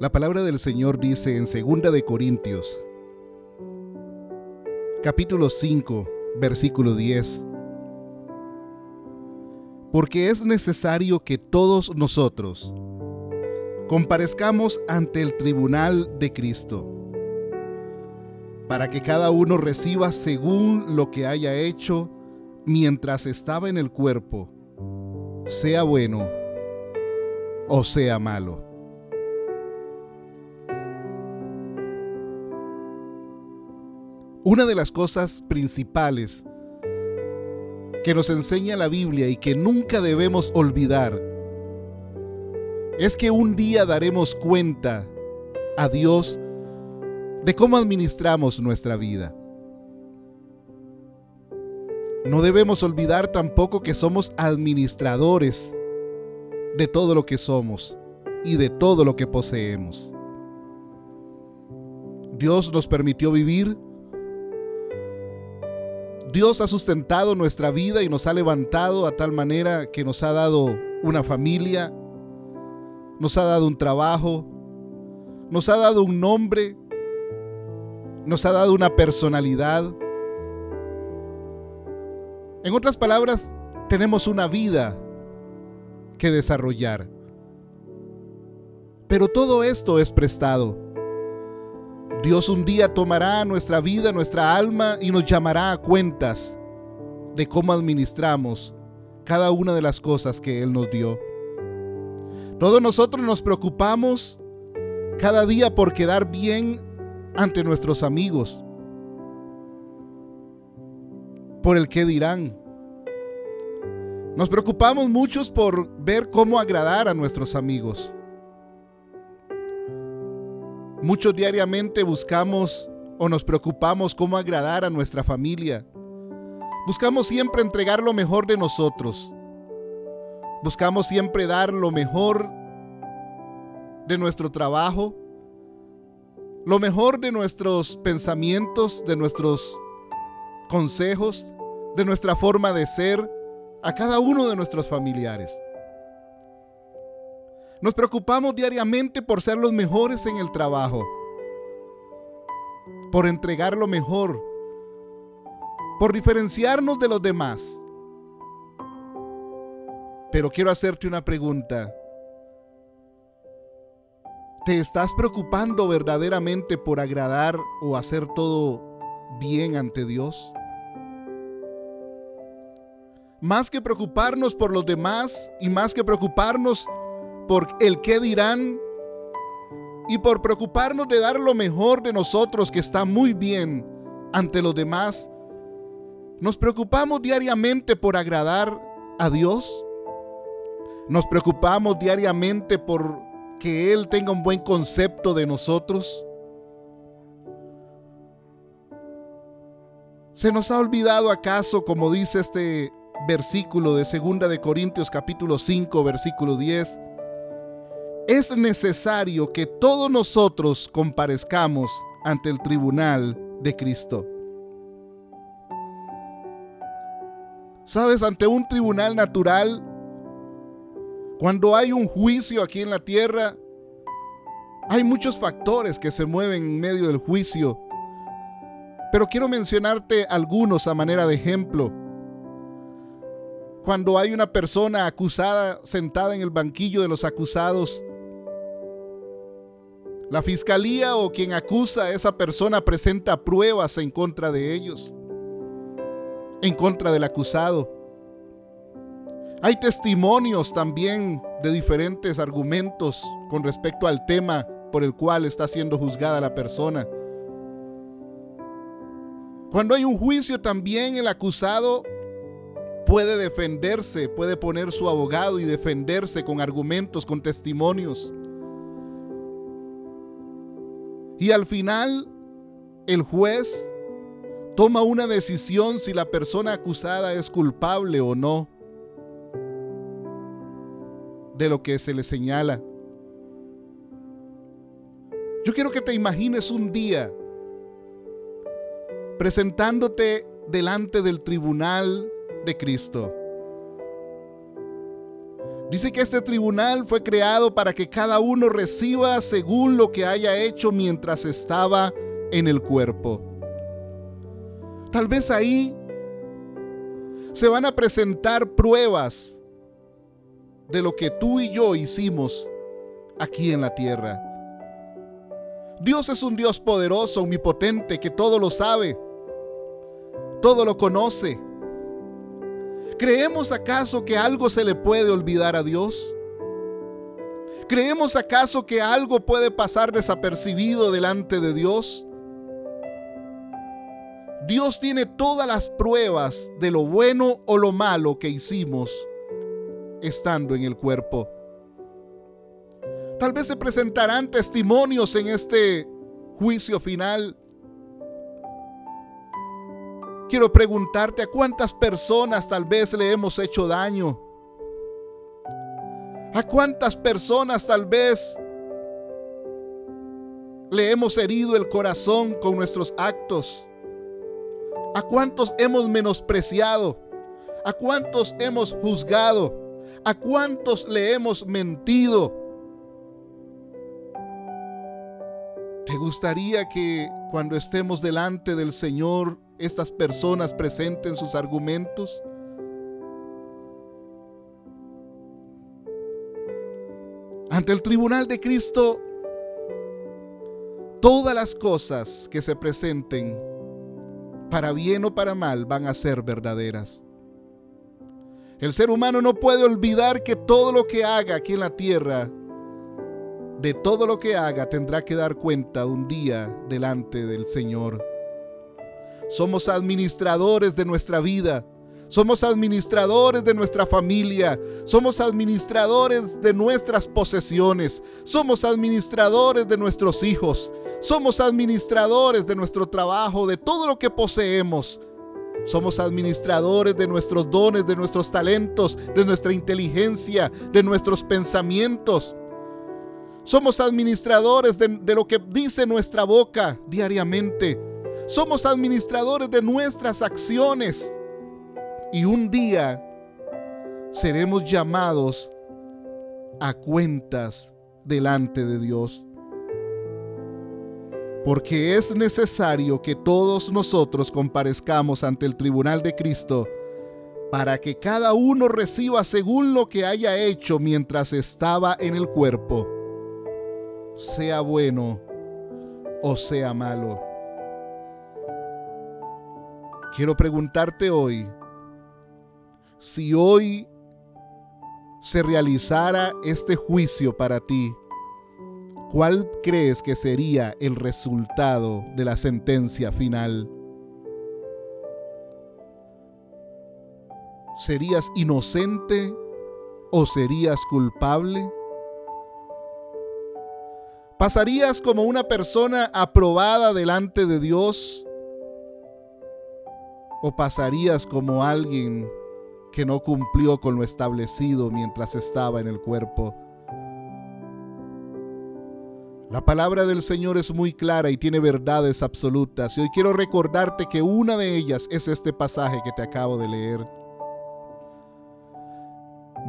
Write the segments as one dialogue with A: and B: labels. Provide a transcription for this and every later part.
A: La palabra del Señor dice en 2 de Corintios, capítulo 5, versículo 10, porque es necesario que todos nosotros comparezcamos ante el tribunal de Cristo, para que cada uno reciba según lo que haya hecho mientras estaba en el cuerpo, sea bueno o sea malo. Una de las cosas principales que nos enseña la Biblia y que nunca debemos olvidar es que un día daremos cuenta a Dios de cómo administramos nuestra vida. No debemos olvidar tampoco que somos administradores de todo lo que somos y de todo lo que poseemos. Dios nos permitió vivir. Dios ha sustentado nuestra vida y nos ha levantado a tal manera que nos ha dado una familia, nos ha dado un trabajo, nos ha dado un nombre, nos ha dado una personalidad. En otras palabras, tenemos una vida que desarrollar. Pero todo esto es prestado. Dios un día tomará nuestra vida, nuestra alma y nos llamará a cuentas de cómo administramos cada una de las cosas que Él nos dio. Todos nosotros nos preocupamos cada día por quedar bien ante nuestros amigos, por el que dirán. Nos preocupamos muchos por ver cómo agradar a nuestros amigos. Muchos diariamente buscamos o nos preocupamos cómo agradar a nuestra familia. Buscamos siempre entregar lo mejor de nosotros. Buscamos siempre dar lo mejor de nuestro trabajo, lo mejor de nuestros pensamientos, de nuestros consejos, de nuestra forma de ser a cada uno de nuestros familiares. Nos preocupamos diariamente por ser los mejores en el trabajo, por entregar lo mejor, por diferenciarnos de los demás. Pero quiero hacerte una pregunta. ¿Te estás preocupando verdaderamente por agradar o hacer todo bien ante Dios? Más que preocuparnos por los demás y más que preocuparnos por el qué dirán y por preocuparnos de dar lo mejor de nosotros que está muy bien ante los demás, nos preocupamos diariamente por agradar a Dios. Nos preocupamos diariamente por que Él tenga un buen concepto de nosotros. ¿Se nos ha olvidado acaso, como dice este versículo de 2 de Corintios capítulo 5, versículo 10? Es necesario que todos nosotros comparezcamos ante el tribunal de Cristo. Sabes, ante un tribunal natural cuando hay un juicio aquí en la tierra, hay muchos factores que se mueven en medio del juicio. Pero quiero mencionarte algunos a manera de ejemplo. Cuando hay una persona acusada sentada en el banquillo de los acusados, la fiscalía o quien acusa a esa persona presenta pruebas en contra de ellos, en contra del acusado. Hay testimonios también de diferentes argumentos con respecto al tema por el cual está siendo juzgada la persona. Cuando hay un juicio también el acusado puede defenderse, puede poner su abogado y defenderse con argumentos, con testimonios. Y al final el juez toma una decisión si la persona acusada es culpable o no de lo que se le señala. Yo quiero que te imagines un día presentándote delante del tribunal de Cristo. Dice que este tribunal fue creado para que cada uno reciba según lo que haya hecho mientras estaba en el cuerpo. Tal vez ahí se van a presentar pruebas de lo que tú y yo hicimos aquí en la tierra. Dios es un Dios poderoso, omnipotente, que todo lo sabe, todo lo conoce. ¿Creemos acaso que algo se le puede olvidar a Dios? ¿Creemos acaso que algo puede pasar desapercibido delante de Dios? Dios tiene todas las pruebas de lo bueno o lo malo que hicimos estando en el cuerpo. Tal vez se presentarán testimonios en este juicio final. Quiero preguntarte a cuántas personas tal vez le hemos hecho daño. A cuántas personas tal vez le hemos herido el corazón con nuestros actos. A cuántos hemos menospreciado. A cuántos hemos juzgado. A cuántos le hemos mentido. ¿Te gustaría que cuando estemos delante del Señor estas personas presenten sus argumentos? Ante el tribunal de Cristo, todas las cosas que se presenten, para bien o para mal, van a ser verdaderas. El ser humano no puede olvidar que todo lo que haga aquí en la tierra de todo lo que haga tendrá que dar cuenta un día delante del Señor. Somos administradores de nuestra vida. Somos administradores de nuestra familia. Somos administradores de nuestras posesiones. Somos administradores de nuestros hijos. Somos administradores de nuestro trabajo, de todo lo que poseemos. Somos administradores de nuestros dones, de nuestros talentos, de nuestra inteligencia, de nuestros pensamientos. Somos administradores de, lo que dice nuestra boca diariamente. Somos administradores de nuestras acciones. Y un día seremos llamados a cuentas delante de Dios. Porque es necesario que todos nosotros comparezcamos ante el tribunal de Cristo para que cada uno reciba según lo que haya hecho mientras estaba en el cuerpo sea bueno o sea malo. Quiero preguntarte hoy, si hoy se realizara este juicio para ti, ¿cuál crees que sería el resultado de la sentencia final? ¿Serías inocente o serías culpable? ¿Pasarías como una persona aprobada delante de Dios? ¿O pasarías como alguien que no cumplió con lo establecido mientras estaba en el cuerpo? La palabra del Señor es muy clara y tiene verdades absolutas. Y hoy quiero recordarte que una de ellas es este pasaje que te acabo de leer.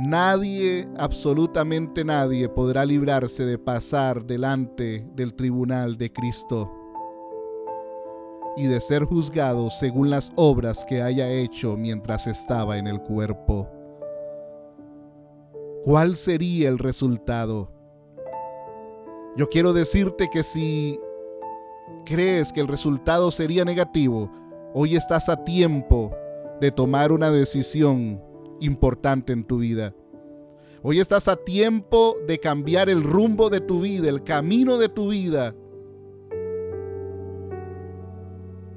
A: Nadie, absolutamente nadie, podrá librarse de pasar delante del tribunal de Cristo y de ser juzgado según las obras que haya hecho mientras estaba en el cuerpo. ¿Cuál sería el resultado? Yo quiero decirte que si crees que el resultado sería negativo, hoy estás a tiempo de tomar una decisión importante en tu vida. Hoy estás a tiempo de cambiar el rumbo de tu vida, el camino de tu vida.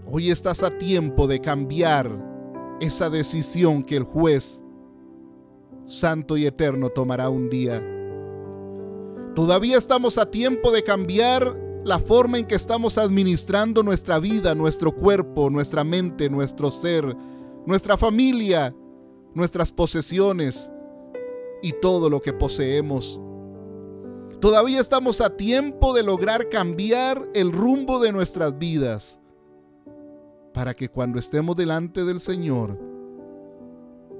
A: Hoy estás a tiempo de cambiar esa decisión que el juez santo y eterno tomará un día. Todavía estamos a tiempo de cambiar la forma en que estamos administrando nuestra vida, nuestro cuerpo, nuestra mente, nuestro ser, nuestra familia, nuestras posesiones y todo lo que poseemos. Todavía estamos a tiempo de lograr cambiar el rumbo de nuestras vidas para que cuando estemos delante del Señor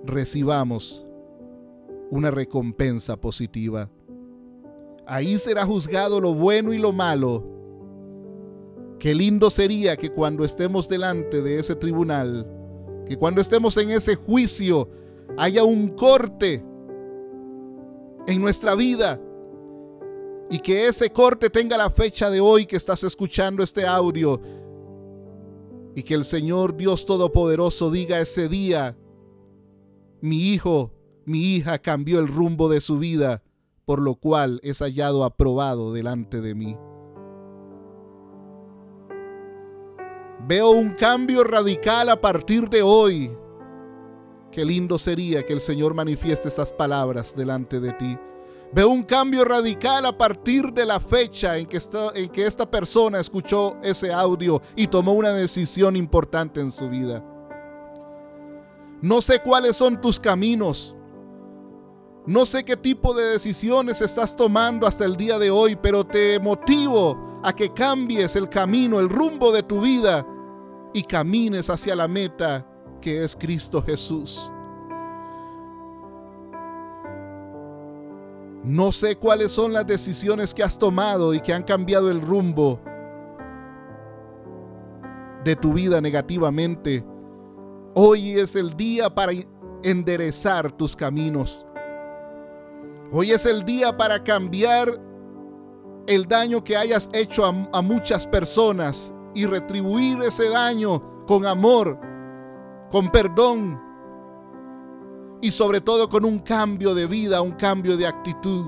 A: recibamos una recompensa positiva. Ahí será juzgado lo bueno y lo malo. Qué lindo sería que cuando estemos delante de ese tribunal, que cuando estemos en ese juicio, haya un corte en nuestra vida y que ese corte tenga la fecha de hoy que estás escuchando este audio y que el Señor Dios Todopoderoso diga ese día, mi hijo, mi hija cambió el rumbo de su vida, por lo cual es hallado aprobado delante de mí. Veo un cambio radical a partir de hoy. Qué lindo sería que el Señor manifieste esas palabras delante de ti. Veo un cambio radical a partir de la fecha en que, esta, persona escuchó ese audio y tomó una decisión importante en su vida. No sé cuáles son tus caminos. No sé qué tipo de decisiones estás tomando hasta el día de hoy, pero te motivo a que cambies el camino, el rumbo de tu vida y camines hacia la meta que es Cristo Jesús. No sé cuáles son las decisiones que has tomado y que han cambiado el rumbo de tu vida negativamente. Hoy es el día para enderezar tus caminos. Hoy es el día para cambiar el daño que hayas hecho a, muchas personas y retribuir ese daño con amor, con perdón y sobre todo con un cambio de vida, un cambio de actitud.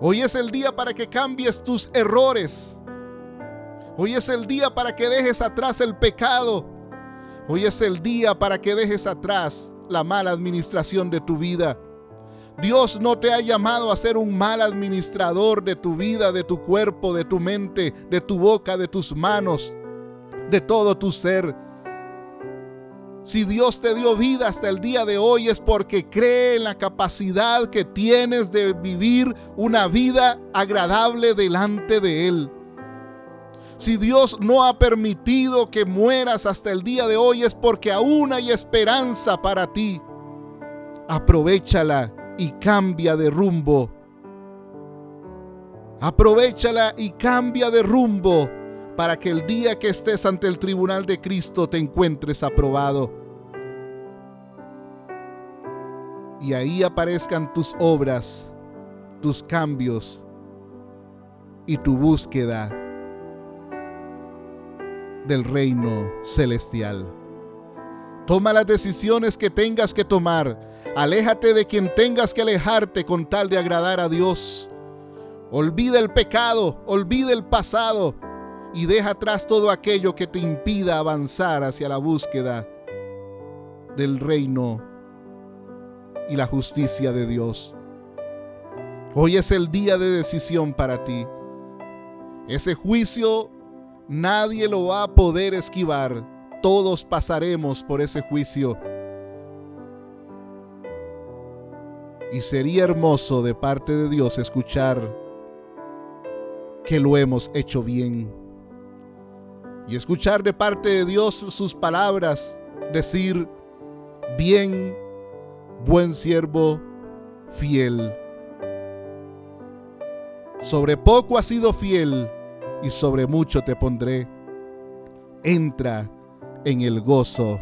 A: Hoy es el día para que cambies tus errores. Hoy es el día para que dejes atrás el pecado. Hoy es el día para que dejes atrás la mala administración de tu vida. Dios no te ha llamado a ser un mal administrador de tu vida, de tu cuerpo, de tu mente, de tu boca, de tus manos, de todo tu ser. Si Dios te dio vida hasta el día de hoy es porque cree en la capacidad que tienes de vivir una vida agradable delante de Él. Si Dios no ha permitido que mueras hasta el día de hoy es porque aún hay esperanza para ti. Aprovechala y cambia de rumbo. Aprovechala y cambia de rumbo para que el día que estés ante el tribunal de Cristo te encuentres aprobado. Y ahí aparezcan tus obras, tus cambios y tu búsqueda del reino celestial. Toma las decisiones que tengas que tomar. Aléjate de quien tengas que alejarte con tal de agradar a Dios. Olvida el pecado, olvida el pasado y deja atrás todo aquello que te impida avanzar hacia la búsqueda del reino y la justicia de Dios. Hoy es el día de decisión para ti. Ese juicio Nadie lo va a poder esquivar. Todos pasaremos por ese juicio. Y sería hermoso de parte de Dios escuchar que lo hemos hecho bien. Y escuchar de parte de Dios sus palabras, decir, bien, buen siervo, fiel. Sobre poco has sido fiel, y sobre mucho te pondré. Entra en el gozo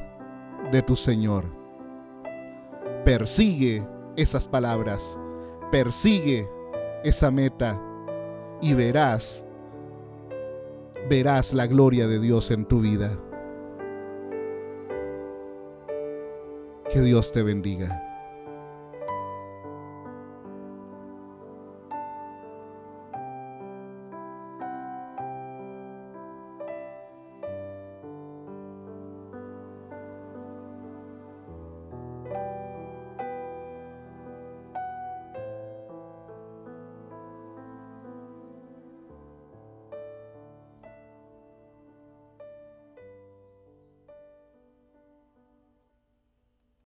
A: de tu Señor. Persigue esas palabras, persigue esa meta y verás, verás la gloria de Dios en tu vida. Que Dios te bendiga.